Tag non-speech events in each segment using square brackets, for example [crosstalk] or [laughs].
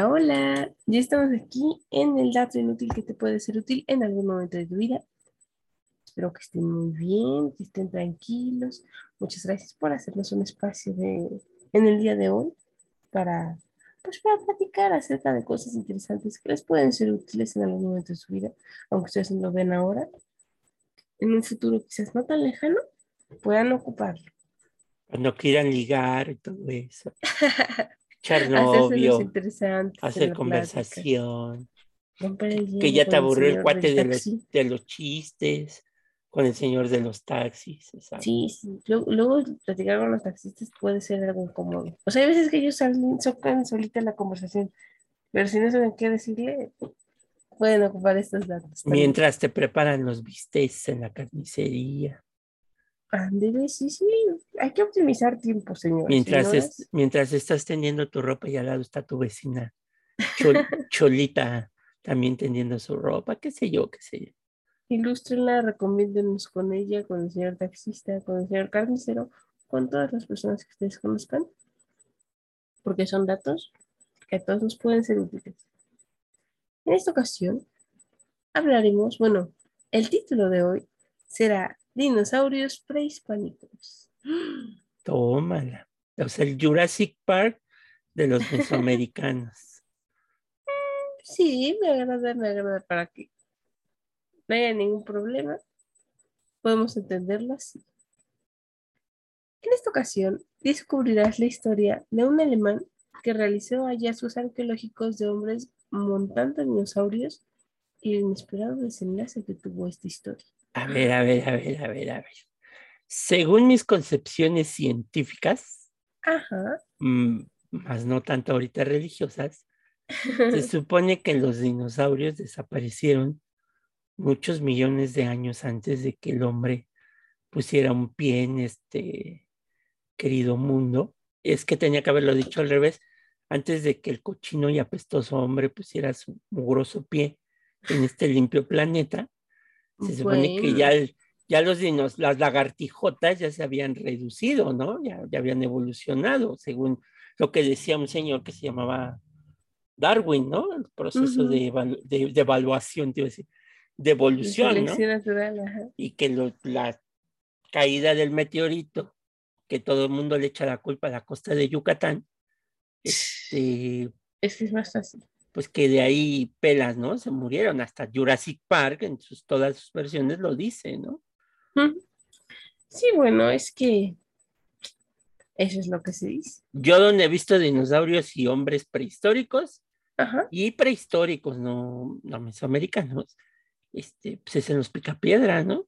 Hola, hola. Ya estamos aquí en el dato inútil que te puede ser útil en algún momento de tu vida. Espero que estén muy bien, que estén tranquilos. Muchas gracias por hacernos un espacio de, en el día de hoy para, pues, para platicar acerca de cosas interesantes que les pueden ser útiles en algún momento de su vida, aunque ustedes no lo ven ahora. En un futuro quizás no tan lejano, puedan ocuparlo. Cuando quieran ligar y todo eso. [laughs] Echar novio, hacer conversación. Que ya te aburrió el, cuate de los, de los, chistes con el señor de los taxis. Sí, sí. Luego, platicar con los taxistas puede ser algo incómodo. O sea, hay veces que ellos salen, socan solita la conversación, pero si no saben qué decirle, pueden ocupar estos datos. Mientras te preparan los bistecs en la carnicería. Ándele, sí, sí, hay que optimizar tiempo, señor. Mientras, mientras estás teniendo tu ropa y al lado está tu vecina [laughs] Cholita también tendiendo su ropa, qué sé yo, qué sé yo. Ilústrenla, recomiéndenos con ella, con el señor taxista, con el señor carnicero, con todas las personas que ustedes conozcan, porque son datos que a todos nos pueden ser útiles. En esta ocasión hablaremos, bueno, el título de hoy será Dinosaurios prehispánicos. Tómala. O sea, el Jurassic Park de los mesoamericanos. [laughs] sí, me agrada, me agrada para que no haya ningún problema. Podemos entenderlo así. En esta ocasión descubrirás la historia de un alemán que realizó hallazgos arqueológicos de hombres montando dinosaurios y el inesperado desenlace que tuvo esta historia. A ver, a ver, a ver, a ver, a ver. Según mis concepciones científicas, mm, más no tanto ahorita religiosas, se [laughs] supone que los dinosaurios desaparecieron muchos millones de años antes de que el hombre pusiera un pie en este querido mundo. Es que tenía que haberlo dicho al revés, antes de que el cochino y apestoso hombre pusiera su mugroso pie en este limpio planeta se supone que ya, ya los dinos, las lagartijotas ya se habían reducido, ¿no? Ya, ya habían evolucionado, según lo que decía un señor que se llamaba Darwin, ¿no? El proceso de, de, evaluación, te decir, de evolución, ¿no? Y que la caída del meteorito, que todo el mundo le echa la culpa a la costa de Yucatán, este, es que es más fácil pues que de ahí pelas, ¿no? Se murieron. Hasta Jurassic Park, en sus, todas sus versiones, lo dice, ¿no? Sí, bueno, es que eso es lo que se dice. Yo donde he visto dinosaurios y hombres prehistóricos y prehistóricos, no, no mesoamericanos, este, pues es en los picapiedra, ¿no?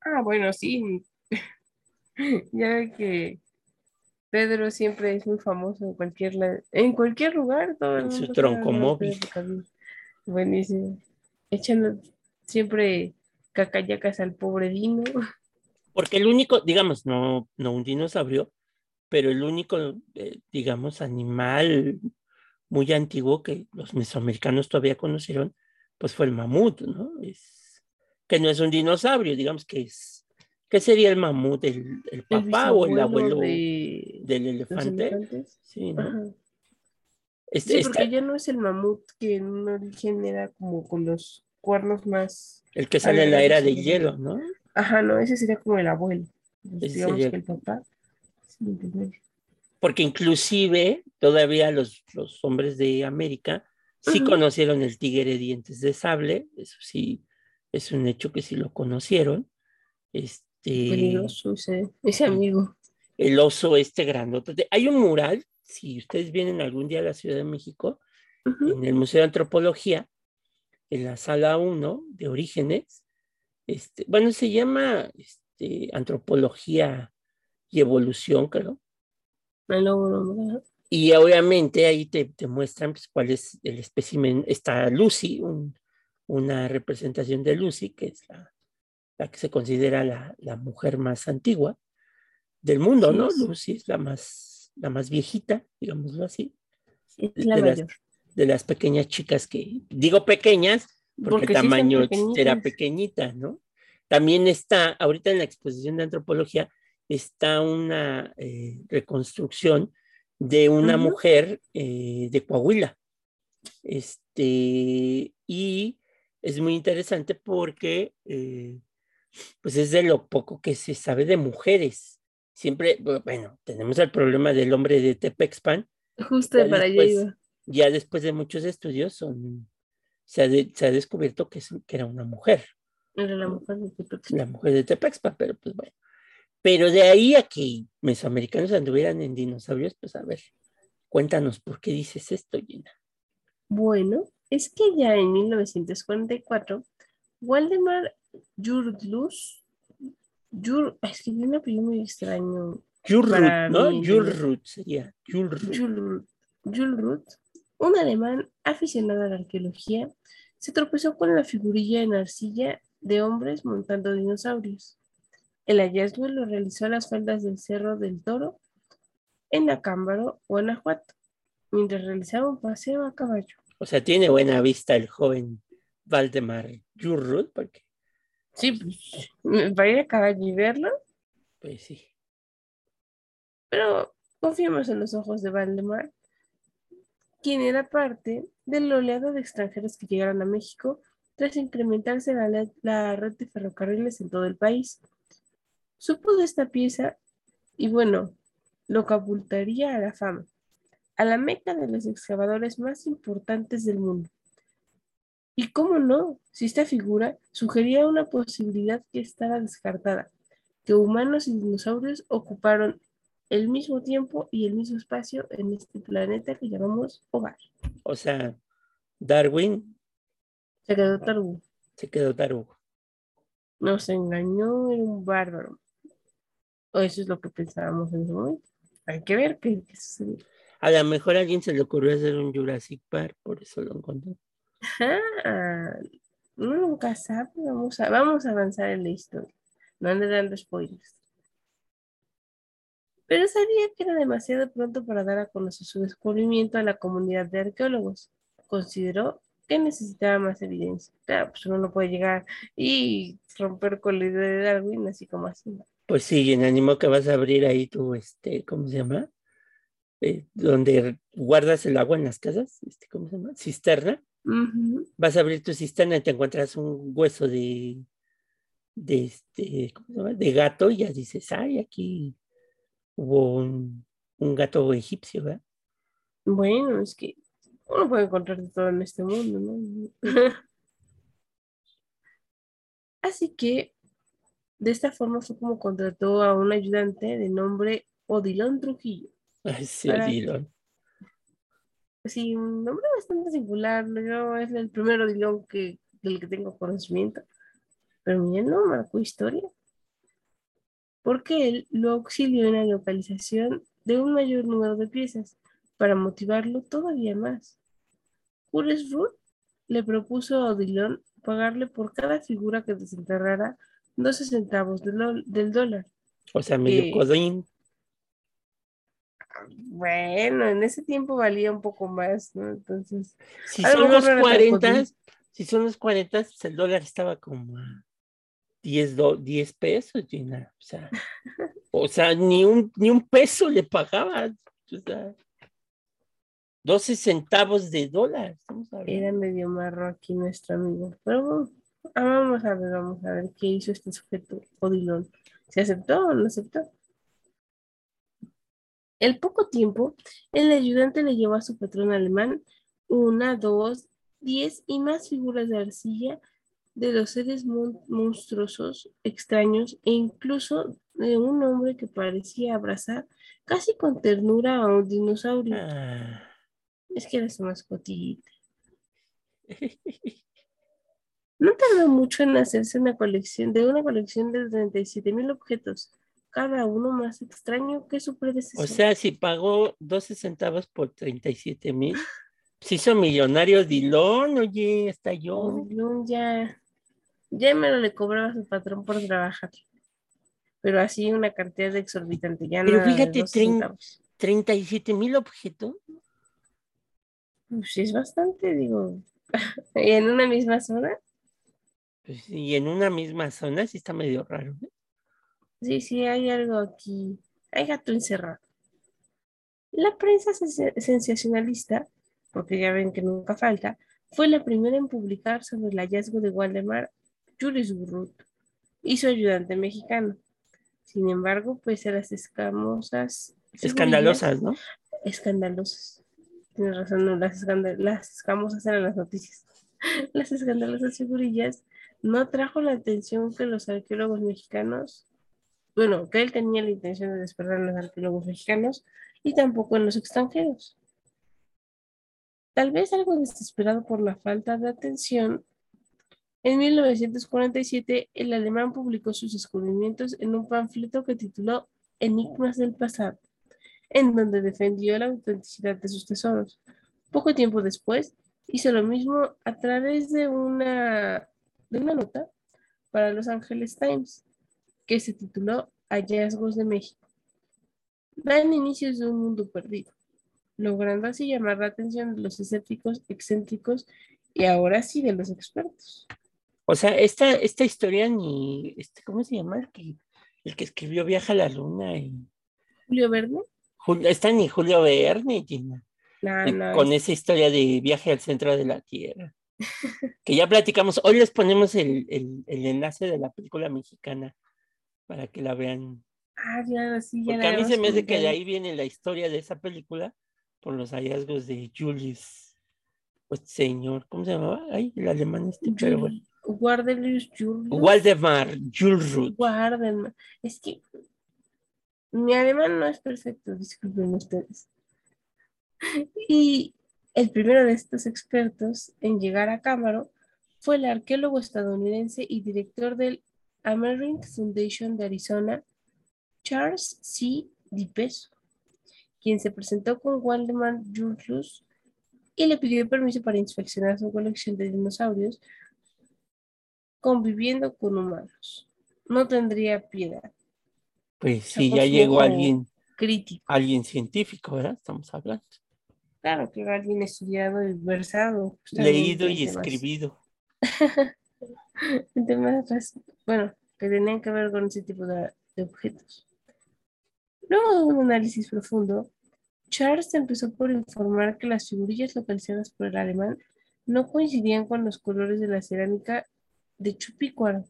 Ah, bueno, sí. [laughs] ya que Pedro siempre es muy famoso en cualquier, en cualquier lugar. Todo en su tronco móvil. Buenísimo. Echando siempre cacayacas al pobre Dino. Porque el único, digamos, no, no un dinosaurio, pero el único, eh, digamos, animal muy antiguo que los mesoamericanos todavía conocieron, pues fue el mamut, ¿no? Es, que no es un dinosaurio, digamos que es ¿Qué sería el mamut? ¿El, papá o el abuelo del elefante? Sí, ¿no? Este, porque ya no es el mamut que en origen era como con los cuernos más. El que sale en la era de hielo, ¿no? Ajá, no, ese sería como el abuelo. digamos que el papá. porque inclusive todavía los, los hombres de América sí conocieron el tigre de dientes de sable, eso sí, es un hecho que sí lo conocieron. Este, este, ese, amigo. El oso este grandote. Hay un mural, si ustedes vienen algún día a la Ciudad de México, en el Museo de Antropología, en la sala 1 de Orígenes, este, bueno, se llama este, Antropología y Evolución, creo. Y obviamente ahí te, te muestran pues, cuál es el espécimen. Está Lucy, una representación de Lucy, que es la, la que se considera la, mujer más antigua del mundo, ¿no? Lucy es la más, la más viejita, digámoslo así. la de, Las, de las pequeñas chicas que, digo pequeñas, porque, el tamaño era pequeñita, ¿no? También está, ahorita en la exposición de antropología, está una eh, reconstrucción de una mujer eh, de Coahuila. Este, y es muy interesante porque eh, pues es de lo poco que se sabe de mujeres. Siempre, bueno, tenemos el problema del hombre de Tepexpan. Justo para allá Ya después de muchos estudios son, se, ha descubierto que, que, era una mujer. Era la mujer de Tepexpan. La mujer de Tepexpan, pero pues bueno. Pero de ahí a que mesoamericanos anduvieran en dinosaurios, pues a ver, cuéntanos por qué dices esto, Gina. Bueno, es que ya en 1944, Waldemar Jurlus, Jur, es que tiene un apellido muy extraño. Jurrut, ¿no? Jurrut sería. Jurrut, un alemán aficionado a la arqueología, se tropezó con la figurilla en arcilla de hombres montando dinosaurios. El hallazgo lo realizó a las faldas del Cerro del Toro en Acámbaro, Guanajuato, mientras realizaba un paseo a caballo. O sea, tiene buena vista el joven Valdemar Jurrut, porque... Sí, pues, para ir a caballo y verlo. Pues sí. Pero confiemos en los ojos de Valdemar, quien era parte del oleado de extranjeros que llegaron a México tras incrementarse la, la red de ferrocarriles en todo el país. Supo de esta pieza y bueno, lo capultaría a la fama, a la meca de los excavadores más importantes del mundo. Y cómo no, si esta figura sugería una posibilidad que estaba descartada, que humanos y dinosaurios ocuparon el mismo tiempo y el mismo espacio en este planeta que llamamos hogar. O sea, Darwin. Se quedó tarugo. Se quedó tarugo. Nos engañó, era un bárbaro. O eso es lo que pensábamos en ese momento. Hay que ver qué, sucede. A lo mejor a alguien se le ocurrió hacer un Jurassic Park, por eso lo encontró. Ajá. nunca sabe. Vamos a, vamos a avanzar en la historia. No ande dando spoilers. Pero sabía que era demasiado pronto para dar a conocer su descubrimiento a la comunidad de arqueólogos. Consideró que necesitaba más evidencia. Claro, pues uno no puede llegar y romper con la idea de Darwin así como así. Pues sí, en ánimo que vas a abrir ahí tu, este, ¿cómo se llama? Eh, donde guardas el agua en las casas, este, ¿cómo se llama? Cisterna. Vas a abrir tu cisterna y te encuentras un hueso de, de este. De gato y ya dices, ay, aquí hubo un, un gato egipcio, ¿verdad? Bueno, es que uno puede encontrar de todo en este mundo, ¿no? [laughs] Así que de esta forma fue como contrató a un ayudante de nombre Odilon Trujillo. Ay, sí, Odilon. Sí, un nombre bastante singular. Yo es el primer Odilon que, del que tengo conocimiento. Pero mira, no marcó historia. Porque él lo auxilió en la localización de un mayor número de piezas para motivarlo todavía más. Jules Ruth le propuso a Odilon pagarle por cada figura que desenterrara 12 centavos del, dólar. O sea, medio codín. Bueno, en ese tiempo valía un poco más, ¿no? Entonces. Si son los 40, si son los 40, pues el dólar estaba como 10, 10 pesos, Gina. O sea, o sea ni, un, ni un peso le pagaba. O sea, 12 centavos de dólar. Era medio marro aquí nuestro amigo. Pero. Ah, vamos a ver, vamos a ver qué hizo este sujeto Odilon. ¿Se aceptó o no aceptó? El poco tiempo, el ayudante le llevó a su patrón alemán una, dos, diez y más figuras de arcilla de los seres monstruosos, extraños e incluso de un hombre que parecía abrazar casi con ternura a un dinosaurio. Ah. Es que era su mascotita. No tardó mucho en hacerse una colección de una colección de 37 mil objetos, cada uno más extraño que su predecesor. O sea, si pagó 12 centavos por 37 mil, se hizo millonario Dilón, oye, está yo. Dilón ya, ya me lo le cobraba a su patrón por trabajar. Pero así una cantidad exorbitante, ya Pero fíjate, 37 mil objetos. Pues sí, es bastante, digo. [laughs] y en una misma zona. Pues, y en una misma zona sí está medio raro. ¿eh? Sí, sí, hay algo aquí. Hay gato encerrado. La prensa sensacionalista, porque ya ven que nunca falta, fue la primera en publicar sobre el hallazgo de Waldemar Julius Burrut y su ayudante mexicano. Sin embargo, pues a las escamosas... Escandalosas, ¿no? Escandalosas. Tienes razón, no, las, las escamosas eran las noticias. [laughs] Las escandalosas figurillas no trajo la atención que los arqueólogos mexicanos, bueno, que él tenía la intención de despertar en los arqueólogos mexicanos y tampoco en los extranjeros. Tal vez algo desesperado por la falta de atención, en 1947 el alemán publicó sus descubrimientos en un panfleto que tituló Enigmas del pasado, en donde defendió la autenticidad de sus tesoros. Poco tiempo después, hizo lo mismo a través de una, de una nota para Los Angeles Times, que se tituló Hallazgos de México. Dan inicios de un mundo perdido logrando así llamar la atención de los escépticos, excéntricos y ahora sí de los expertos. O sea, esta, esta historia ni, este, ¿cómo se llama? El que, el que escribió Viaja a la Luna y... Julio Verne. está ni Julio Verne, Gina. con esa historia de viaje al centro de la Tierra. que ya platicamos. Hoy les ponemos el, el, el, enlace de la película mexicana para que la vean. Ah, ya, sí, ya Porque a mí se me hace que de ahí viene la historia de esa película por los hallazgos de Julius, pues señor, ¿cómo se llamaba? Ay, el alemán este, pero bueno. Julius. Waldemar Waldemar. Es que mi alemán no es perfecto, disculpen ustedes. Y el primero de estos expertos en llegar a Cámaro fue el arqueólogo estadounidense y director del American Foundation de Arizona, Charles C. DiPeso quien se presentó con Waldemar Julius y le pidió permiso para inspeccionar su colección de dinosaurios conviviendo con humanos. No tendría piedad. Pues sí, ya llegó alguien crítico. Alguien científico, ¿verdad? Estamos hablando. Claro, que alguien estudiado y versado. Leído y escribido. [laughs] bueno, que tenían que ver con ese tipo de objetos. Luego de un análisis profundo, Charles empezó por informar que las figurillas localizadas por el alemán no coincidían con los colores de la cerámica de Chupícuaro,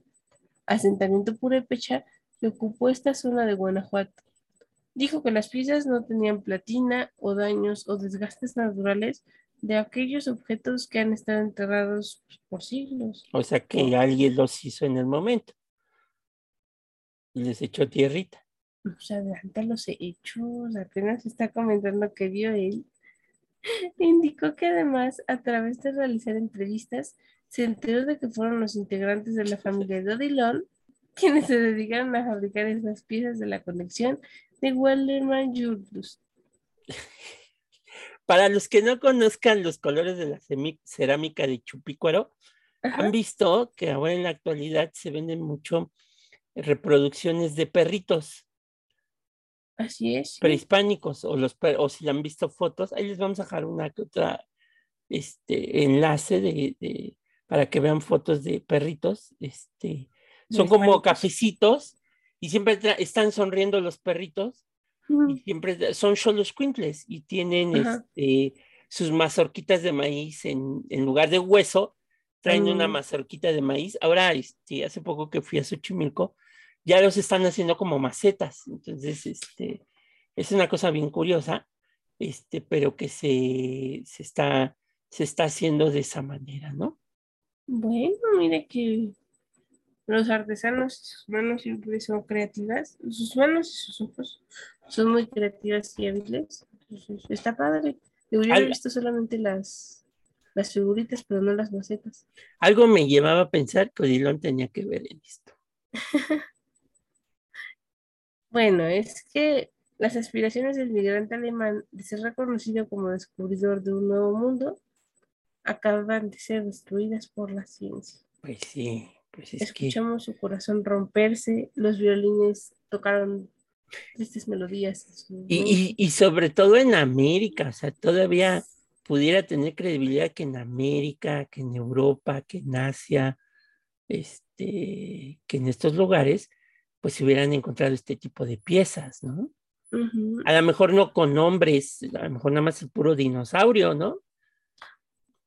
asentamiento purépecha que ocupó esta zona de Guanajuato. Dijo que las piezas no tenían platina o daños o desgastes naturales de aquellos objetos que han estado enterrados por siglos. O sea que alguien los hizo en el momento y les echó tierrita pues adelanta los hechos, apenas está comentando que vio él. [laughs] Indicó que además, a través de realizar entrevistas, se enteró de que fueron los integrantes de la familia de Odilon [laughs] quienes se dedicaron a fabricar esas piezas de la colección de Walderman Julius. [laughs] Para los que no conozcan los colores de la cerámica de Chupícuaro, han visto que ahora en la actualidad se venden mucho reproducciones de perritos Así es. Prehispánicos, o, los, o si han visto fotos, ahí les vamos a dejar una que otra este, enlace de, para que vean fotos de perritos. Este, son como cafecitos y siempre están sonriendo los perritos y siempre son solo quintles y tienen este, sus mazorquitas de maíz en, en lugar de hueso, traen una mm. mazorquita de maíz. Ahora, este, hace poco que fui a Xochimilco, ya los están haciendo como macetas. Entonces, este, es una cosa bien curiosa, este, pero que se, se, está, se está haciendo de esa manera, ¿no? Bueno, mire que los artesanos sus manos siempre son creativas, sus manos y sus ojos son muy creativas y hábiles. está padre. Yo visto solamente las, las figuritas, pero no las macetas. Algo me llevaba a pensar que Odilon tenía que ver en esto. [laughs] Bueno, es que las aspiraciones del migrante alemán de ser reconocido como descubridor de un nuevo mundo acaban de ser destruidas por la ciencia. Pues sí, pues es Escuchamos su corazón romperse, los violines tocaron estas melodías. Y, y, sobre todo en América, o sea, todavía pudiera tener credibilidad que en América, que en Europa, que en Asia, este, que en estos lugares pues se hubieran encontrado este tipo de piezas, ¿no? A lo mejor no con nombres, a lo mejor nada más el puro dinosaurio, ¿no?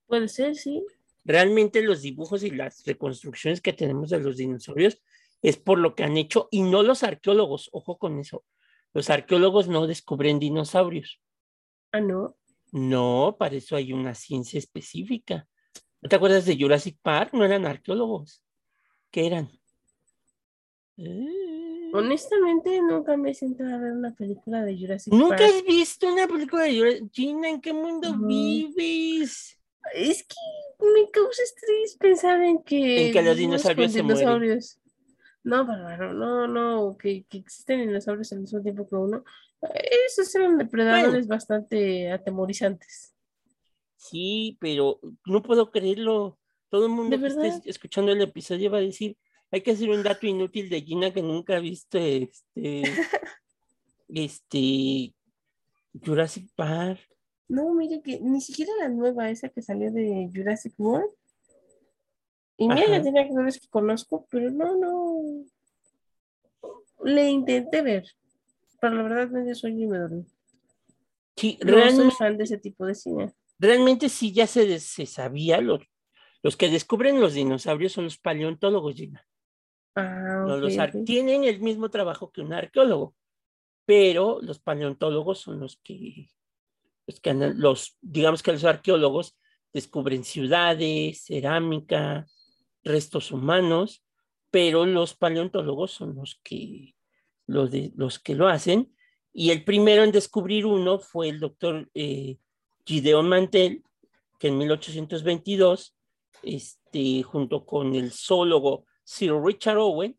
Puede ser, sí. Realmente los dibujos y las reconstrucciones que tenemos de los dinosaurios es por lo que han hecho, y no los arqueólogos, ojo con eso. Los arqueólogos no descubren dinosaurios. Ah, no. No, para eso hay una ciencia específica. ¿No te acuerdas de Jurassic Park? No eran arqueólogos. ¿Qué eran? Eh. Honestamente, nunca me he sentado a ver una película de Jurassic Park. ¿Nunca has visto una película de Jurassic Gina, ¿en qué mundo vives? Es que me causa estrés pensar en que... En que los dinosaurios se dinosaurios. No, bárbaro, no, no, que, que, existen dinosaurios al mismo tiempo que uno. Esos eran depredadores bastante atemorizantes. Sí, pero no puedo creerlo. Todo el mundo que esté escuchando el episodio va a decir, hay que hacer un dato inútil de Gina que nunca ha visto este, [laughs] este Jurassic Park. No, mire que ni siquiera la nueva, esa que salió de Jurassic World. Y mira, ya tenía actores que conozco, pero no, no. Le intenté ver, pero la verdad me sueño y me dormí. Sí, no soy fan de ese tipo de cine. Realmente sí ya se, se sabía, los, los que descubren los dinosaurios son los paleontólogos, Gina. Ah, los tienen el mismo trabajo que un arqueólogo, pero los paleontólogos son los que, los que los, digamos que los arqueólogos descubren ciudades, cerámica, restos humanos, pero los paleontólogos son los que, los, de, los que lo hacen. Y el primero en descubrir uno fue el doctor eh, Gideon Mantel, que en 1822, este, junto con el zoólogo Sir Richard Owen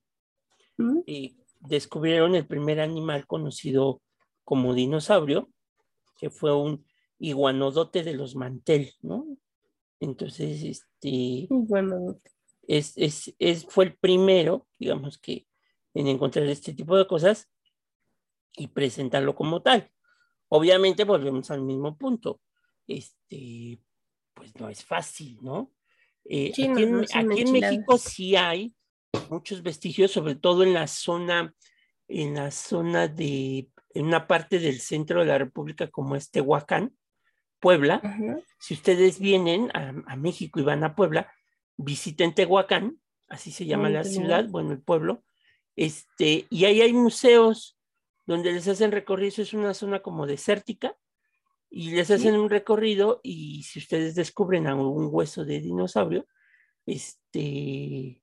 eh, descubrieron el primer animal conocido como dinosaurio, que fue un iguanodote de los mantel, ¿no? Entonces, este... Es, es, es, fue el primero, digamos que, en encontrar este tipo de cosas y presentarlo como tal. Obviamente volvemos al mismo punto. Este, pues no es fácil, ¿no? Eh, aquí, en, México sí hay muchos vestigios, sobre todo en la zona, en la zona de, en una parte del centro de la República como es Tehuacán, Puebla. Si ustedes vienen a, México y van a Puebla, visiten Tehuacán, así se llama la ciudad, bueno, el pueblo, este, y ahí hay museos donde les hacen recorridos, es una zona como desértica, y les hacen un recorrido y si ustedes descubren algún hueso de dinosaurio, este,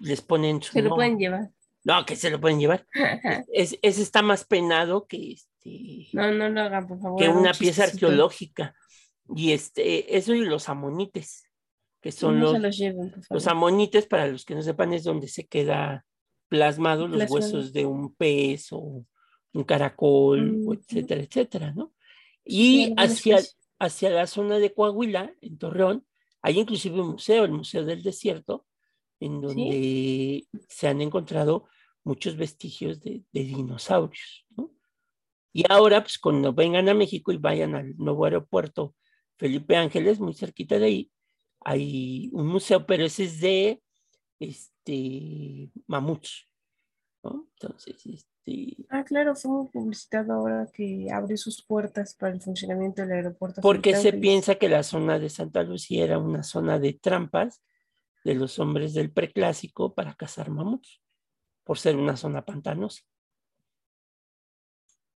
les ponen su Se lo pueden llevar. No, que se lo pueden llevar. [laughs] es, ese está más penado que este. No, no lo hagan, por favor. Que una pieza arqueológica. Y este, eso y los amonites, que son los, los, amonites, para los que no sepan, es donde se queda plasmado los huesos de un pez o un caracol, mm, etcétera, etcétera, ¿no? Y hacia, hacia la zona de Coahuila, en Torreón, hay inclusive un museo, el Museo del Desierto, en donde se han encontrado muchos vestigios de, dinosaurios. Y ahora, pues cuando vengan a México y vayan al nuevo aeropuerto Felipe Ángeles, muy cerquita de ahí, hay un museo, pero ese es de este, mamuts. Entonces, este... Ah, claro, fue muy publicitado ahora que abre sus puertas para el funcionamiento del aeropuerto. Porque se piensa que la zona de Santa Lucía era una zona de trampas de los hombres del preclásico para cazar mamuts, por ser una zona pantanosa.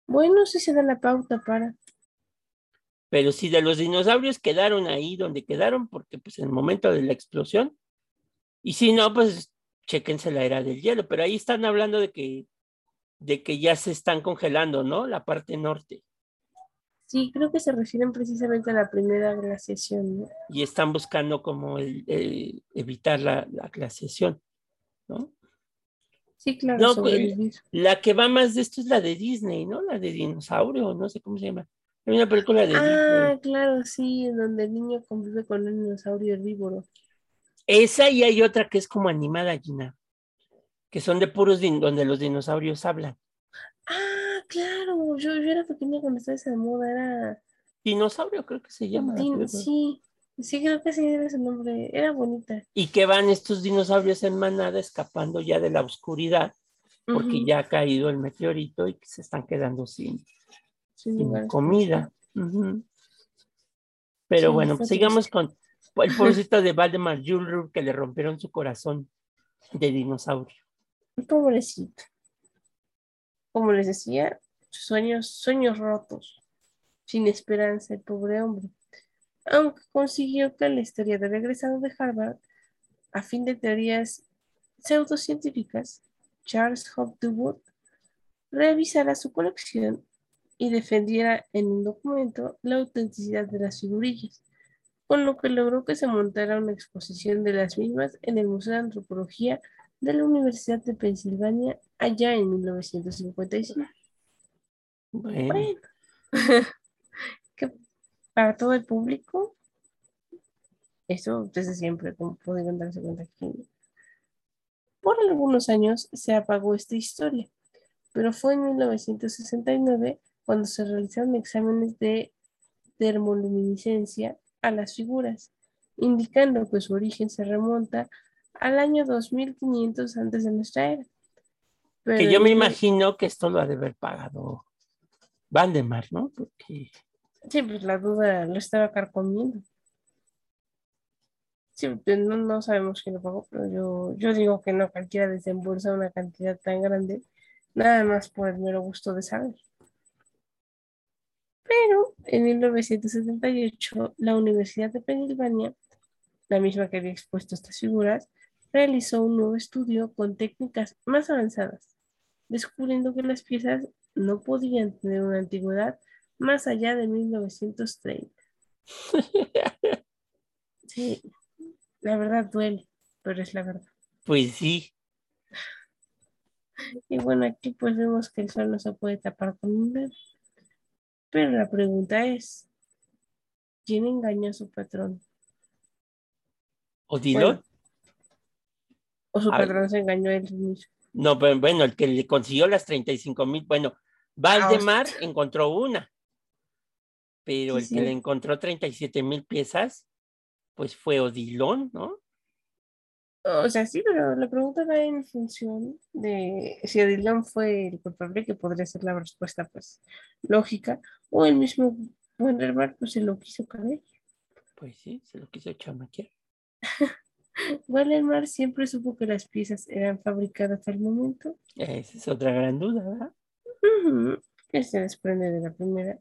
Bueno, sí se da la pauta para. Pero si de los dinosaurios quedaron ahí donde quedaron, porque pues en el momento de la explosión, y si no, pues chequense la era del hielo, pero ahí están hablando de que, de que ya se están congelando, ¿no? La parte norte. Sí, creo que se refieren precisamente a la primera glaciación. ¿no? Y están buscando como el, evitar la, glaciación, ¿no? Sí, claro. Pues, la que va más de esto es la de Disney, ¿no? La de dinosaurio, no sé cómo se llama. Hay una película de ah, claro, sí, en donde el niño convive con un dinosaurio herbívoro. Esa y hay otra que es como animada, Gina, que son de puros donde los dinosaurios hablan. Ah, claro, yo, yo era pequeña cuando estaba esa de moda, era... Dinosaurio creo que se llama. sí, sí creo que sí era ese nombre, era bonita. Y que van estos dinosaurios en manada escapando ya de la oscuridad porque ya ha caído el meteorito y se están quedando sin, comida. Pero bueno, sigamos con el pobrecito de Valdemar Julrur que le rompieron su corazón de dinosaurio. Pobrecito. Como les decía, sueños, sueños rotos, sin esperanza, el pobre hombre. Aunque consiguió que la historia de regresado de Harvard, a fin de teorías pseudocientíficas, Charles Hopwood revisara su colección y defendiera en un documento la autenticidad de las figurillas, con lo que logró que se montara una exposición de las mismas en el Museo de Antropología de la Universidad de Pensilvania allá en 1955. Bueno. [laughs] para todo el público, eso desde siempre, como pueden darse cuenta aquí. Por algunos años se apagó esta historia, pero fue en 1969 cuando se realizaron exámenes de termoluminiscencia a las figuras, indicando que su origen se remonta al año 2500 antes de nuestra era. que yo me imagino que esto lo ha de haber pagado Valdemar, ¿no? Porque... Sí, pues la duda lo estaba carcomiendo. Sí, pues no, no, sabemos quién lo pagó, pero yo, yo digo que no cualquiera desembolsa una cantidad tan grande, nada más por el mero gusto de saber. Pero en 1978, la Universidad de Pensilvania, la misma que había expuesto estas figuras, realizó un nuevo estudio con técnicas más avanzadas, descubriendo que las piezas no podían tener una antigüedad más allá de 1930. [laughs] Sí, la verdad duele, pero es la verdad. Pues sí. Y bueno, aquí pues vemos que el sol no se puede tapar con un dedo. Pero la pregunta es, ¿quién engañó a su patrón? ¿O Dilo? o su patrón se engañó a él mismo. No, pero bueno, el que le consiguió las 35 mil, bueno, Valdemar ah, encontró una, pero el que le encontró 37 mil piezas, pues fue Odilon, ¿no? O sea, sí, pero la pregunta va en función de si Odilon fue el culpable, que podría ser la respuesta, pues, lógica, o el mismo Wonderbar, pues, se lo quiso caer. Pues sí, se lo quiso chamaquear. [laughs] Waldemar siempre supo que las piezas eran fabricadas al momento. Esa es otra gran duda, ¿verdad? que se desprende de la primera.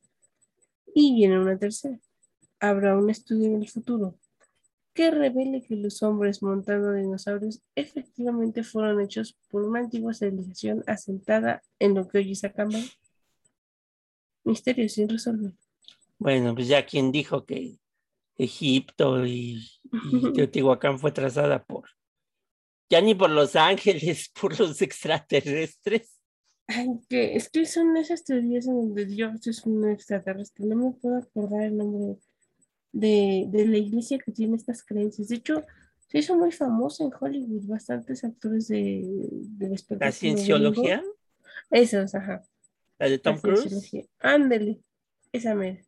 Y viene una tercera. Habrá un estudio en el futuro que revele que los hombres montando dinosaurios efectivamente fueron hechos por una antigua civilización asentada en lo que hoy es Acambay. Misterio sin resolver. Bueno, pues ya quien dijo que Egipto y, [laughs] Teotihuacán fue trazada por, ya ni por los ángeles, [laughs] por los extraterrestres que es que son esas teorías en donde Dios es un extraterrestre. No me puedo acordar el nombre de, la iglesia que tiene estas creencias. De hecho, se hizo muy famosa en Hollywood. Bastantes actores de, de ¿La cienciología? Esos, ajá. ¿La de Tom Cruise? Ándele, esa mera.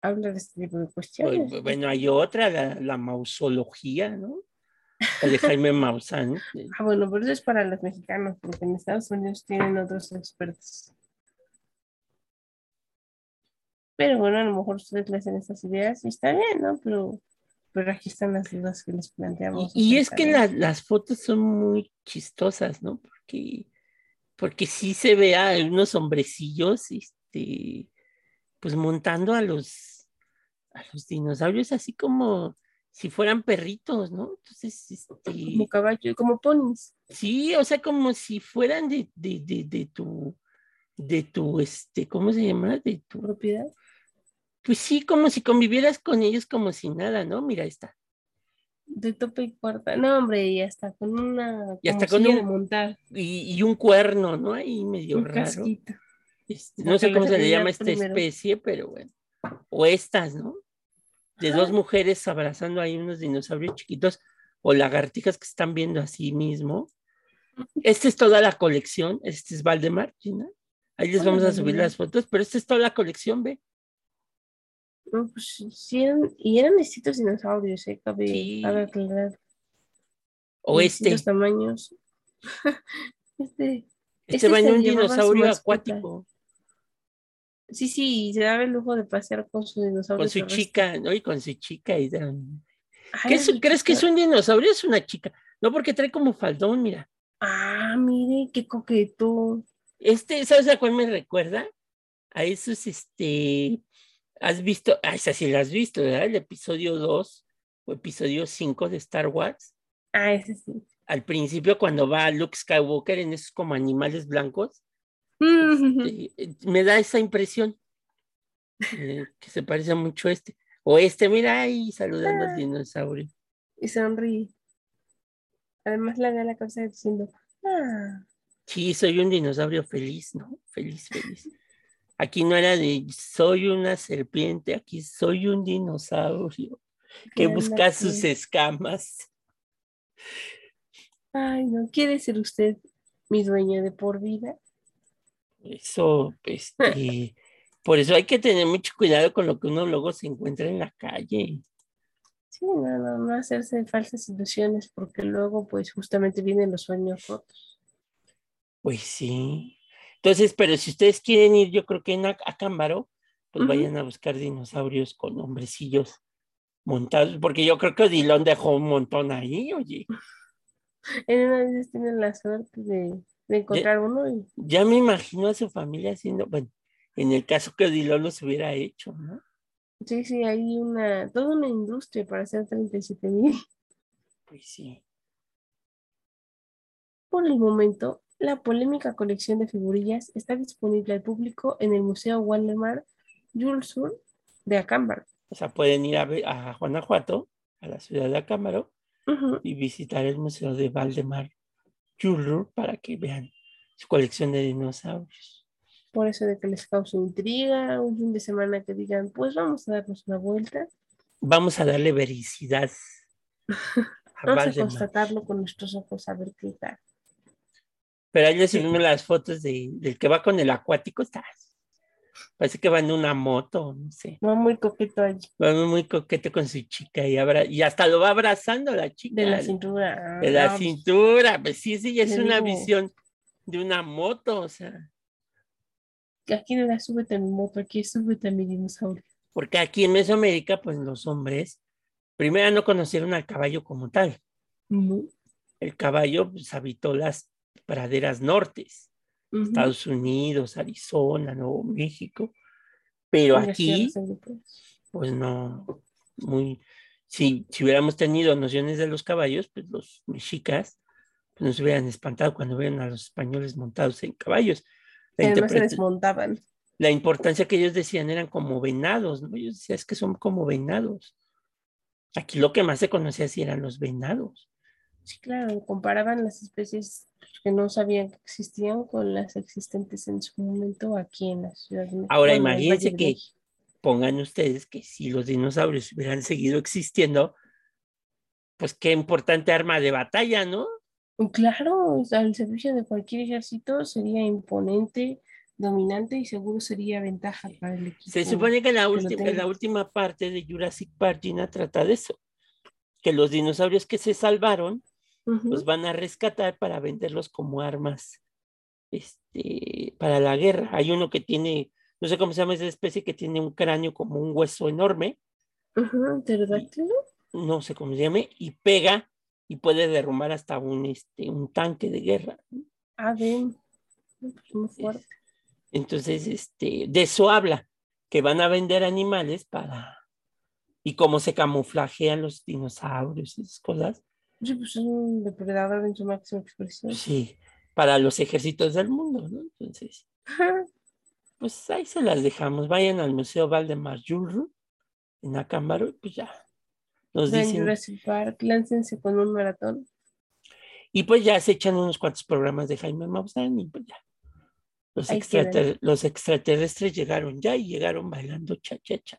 Habla de este tipo de cuestiones. Bueno, hay otra, la, la mausología, ¿no? El de Jaime Maussan. Ah, bueno, pero eso es para los mexicanos, porque en Estados Unidos tienen otros expertos. Pero bueno, a lo mejor ustedes le hacen estas ideas y está bien, ¿no? Pero, pero aquí están las dudas que les planteamos. Y, es que las fotos son muy chistosas, ¿no? Porque, porque sí se ve a unos hombrecillos, este, pues montando a los, a los dinosaurios así como si fueran perritos, ¿no? Entonces, este... Como caballo, como ponis. Sí, o sea, como si fueran de, de, de, de tu, de tu, este, ¿cómo se llama? De tu propiedad. Pues sí, como si convivieras con ellos como si nada, ¿no? Mira esta. De tope y cuarta. No, hombre, y hasta con una. Y hasta con un. montar. Y, un cuerno, ¿no? Ahí medio raro. Este, no sé cómo se le llama esta especie, pero bueno. O estas, ¿no? de dos mujeres abrazando ahí unos dinosaurios chiquitos o lagartijas que están viendo a sí mismo. Esta es toda la colección. Este es Valdemar, Gina. Ahí les vamos a subir las fotos, pero esta es toda la colección, ve. No, pues sí, y eran distintos dinosaurios, ¿eh? Cabe, aclarar. O este. tamaños. [laughs] este, este va en un dinosaurio acuático. Sí, sí, se da el lujo de pasear con su dinosaurio. Con su chica, ¿no? Y con su chica. Y ¿Crees que es un dinosaurio? Es una chica. No, porque trae como faldón, mira. Ah, mire, qué coqueto. Este, ¿sabes a cuál me recuerda? A esos, este, has visto, ah, esa sí la has visto, ¿verdad? El episodio 2 o episodio 5 de Star Wars. Ah, ese sí. Al principio, cuando va Luke Skywalker en esos como animales blancos, este, me da esa impresión eh, que se parece mucho a este. O este, mira ahí saludando al ah. dinosaurio. Y sonríe. Además le da la cabeza diciendo, ah. Sí, soy un dinosaurio feliz, ¿no? Feliz, feliz. Aquí no era de soy una serpiente, aquí soy un dinosaurio que busca sus escamas. Ay, ¿no quiere ser usted mi dueña de por vida? Eso, este, [laughs] por eso hay que tener mucho cuidado con lo que uno luego se encuentra en la calle. Sí, no, no, hacerse falsas ilusiones porque luego pues justamente vienen los sueños rotos. Pues sí. Entonces, pero si ustedes quieren ir, yo creo que en Acámbaro, pues vayan a buscar dinosaurios con hombrecillos montados, porque yo creo que Odilon dejó un montón ahí, oye. [laughs] En una vez tienen la suerte de, encontrar uno. Y... Ya me imagino a su familia haciendo, bueno, en el caso que Odilon los hubiera hecho, ¿no? Sí, sí, hay una, toda una industria para hacer 37 mil. Pues sí. Por el momento, la polémica colección de figurillas está disponible al público en el Museo Waldemar Sur de Acámbaro. O sea, pueden ir a, a Guanajuato, a la ciudad de Acámbaro, y visitar el Museo de Waldemar Jules para que vean su colección de dinosaurios. Por eso de que les cause intriga, un fin de semana que digan, pues vamos a darnos una vuelta. Vamos a darle vericidad. [laughs] vamos a constatarlo con nuestros ojos a ver qué tal. Pero ahí les las fotos de, del que va con el acuático, está. Parece que va en una moto, no sé. Va muy coqueto allí. Va muy coqueto con su chica y, y hasta lo va abrazando la chica. De la cintura. De la cintura, pues sí, sí, es una visión de una moto, o sea. Aquí no la súbete a mi moto, aquí súbete a mi dinosaurio. Porque aquí en Mesoamérica, pues los hombres, primero no conocieron al caballo como tal. El caballo pues, habitó las praderas nortes, Estados Unidos, Arizona, Nuevo México, pero aquí, pues no, muy, si, si hubiéramos tenido nociones de los caballos, pues los mexicas pues nos hubieran espantado cuando ven a los españoles montados en caballos. La se desmontaban. La importancia que ellos decían eran como venados, ¿no? Ellos decían es que son como venados. Aquí lo que más se conocía sí eran los venados. Sí, claro, comparaban las especies que no sabían que existían con las existentes en su momento aquí en la ciudad de México. Ahora imagínense que pongan ustedes que si los dinosaurios hubieran seguido existiendo, pues qué importante arma de batalla, ¿no? Claro, al servicio de cualquier ejército sería imponente, dominante y seguro sería ventaja para el equipo. Se supone que la, última, la última parte de Jurassic Park trata de eso, que los dinosaurios que se salvaron los van a rescatar para venderlos como armas este, para la guerra. Hay uno que tiene, no sé cómo se llama esa especie, que tiene un cráneo como un hueso enorme. Ajá, No sé cómo se llama, y pega y puede derrumbar hasta un, este, un tanque de guerra. Ah, bien. Pues muy fuerte. Entonces, este, de eso habla, que van a vender animales para, y cómo se camuflajean los dinosaurios y esas cosas, Sí, pues es un depredador en su máxima expresión. Sí, para los ejércitos del mundo, ¿no? Entonces, pues ahí se las dejamos. Vayan al Museo Valdemar Yulru en Acámbaro y pues ya. Nos dicen. Jurassic Park, láncense con un maratón. Y pues ya se echan unos cuantos programas de Jaime Maussan y pues ya. Los, los extraterrestres llegaron ya y llegaron bailando cha-cha-cha.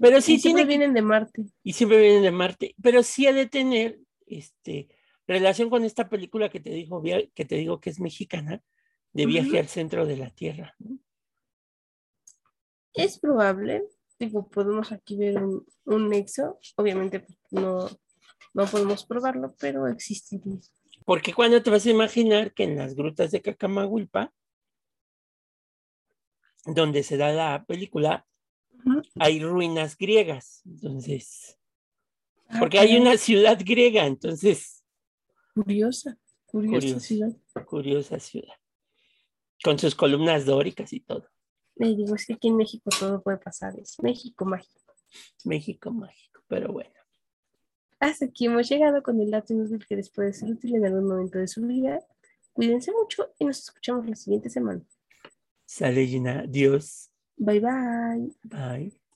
Pero sí siempre vienen de Marte. Y siempre vienen de Marte. Pero sí ha de tener este, relación con esta película que te, digo, que te digo que es mexicana, de viaje al centro de la Tierra. Es probable. Digo, podemos aquí ver un, nexo. Obviamente, pues, no, No podemos probarlo, pero existiría. Porque cuando te vas a imaginar que en las grutas de Cacamahuilpa, donde se da la película, hay ruinas griegas. Entonces, ah, porque hay una ciudad griega, entonces. Curiosa, curiosa, ciudad. Curiosa ciudad. Con sus columnas dóricas y todo. Me digo, es que aquí en México todo puede pasar, es México mágico. México mágico, pero bueno. Hasta aquí hemos llegado con el dato inútil que les puede ser útil en algún momento de su vida. Cuídense mucho y nos escuchamos la siguiente semana. Sale Gina. Adiós. Bye bye. Bye.